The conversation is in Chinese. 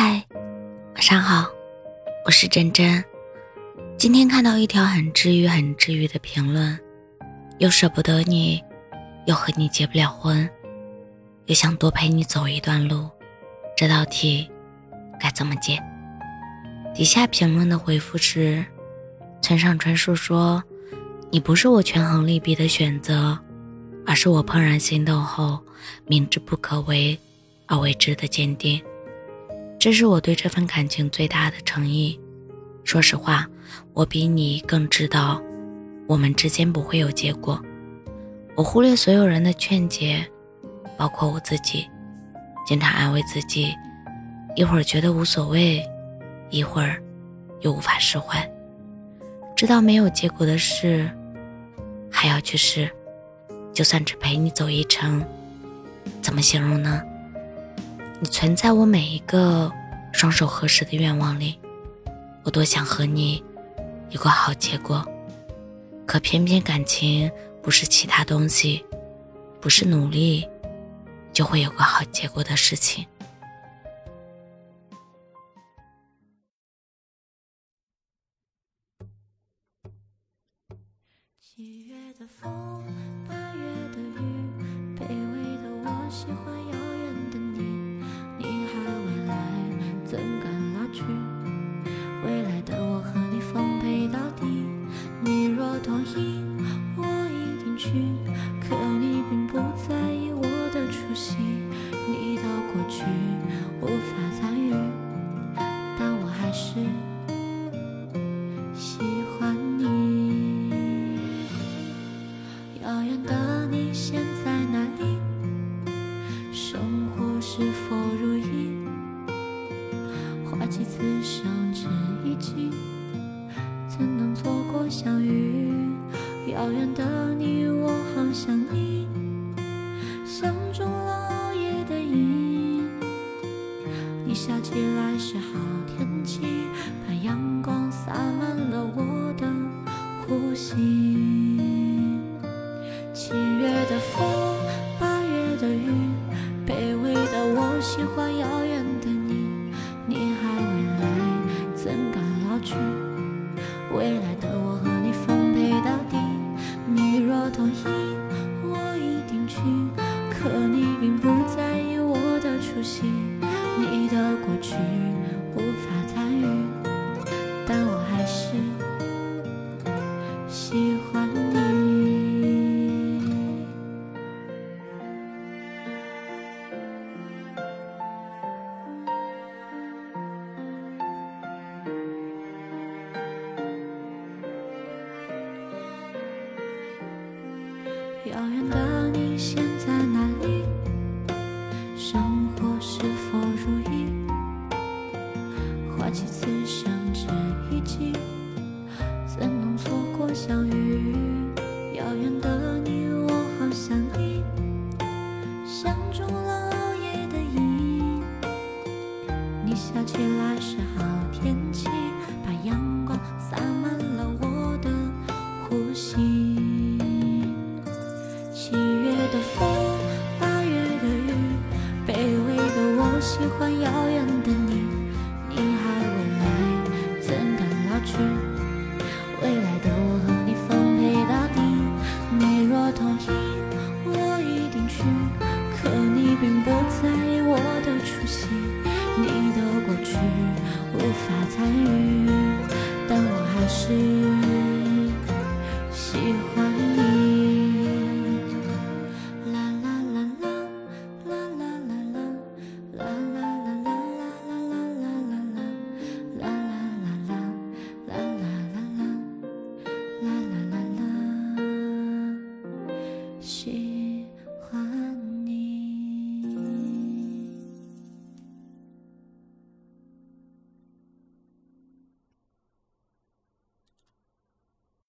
嗨，晚上好，我是真真。今天看到一条很治愈、很治愈的评论，又舍不得你，又和你结不了婚，又想多陪你走一段路，这道题该怎么解？底下评论的回复是：村上春树说：“你不是我权衡利弊的选择，而是我怦然心动后，明知不可为而为之的坚定。”这是我对这份感情最大的诚意。说实话，我比你更知道，我们之间不会有结果。我忽略所有人的劝解，包括我自己，经常安慰自己，一会儿觉得无所谓，一会儿又无法释怀。知道没有结果的事，还要去试，就算只陪你走一程，怎么形容呢？你存在我每一个双手合十的愿望里，我多想和你有个好结果，可偏偏感情不是其他东西，不是努力就会有个好结果的事情。七月的风，八月的雨，卑微的我喜欢花期此生只一季，怎能错过相遇？遥远的你，来的我遥远的你现在哪里？生活是否如意？花期此生只一季，怎能错过相遇？遥远的你，我好想你，像中了熬夜的瘾。你笑起来喜欢遥远的你。你还未来，怎敢老去？未来的我和你奉陪到底。你若同意，我一定去。可你并不在意我的出席，你的过去无法参与，但我还是。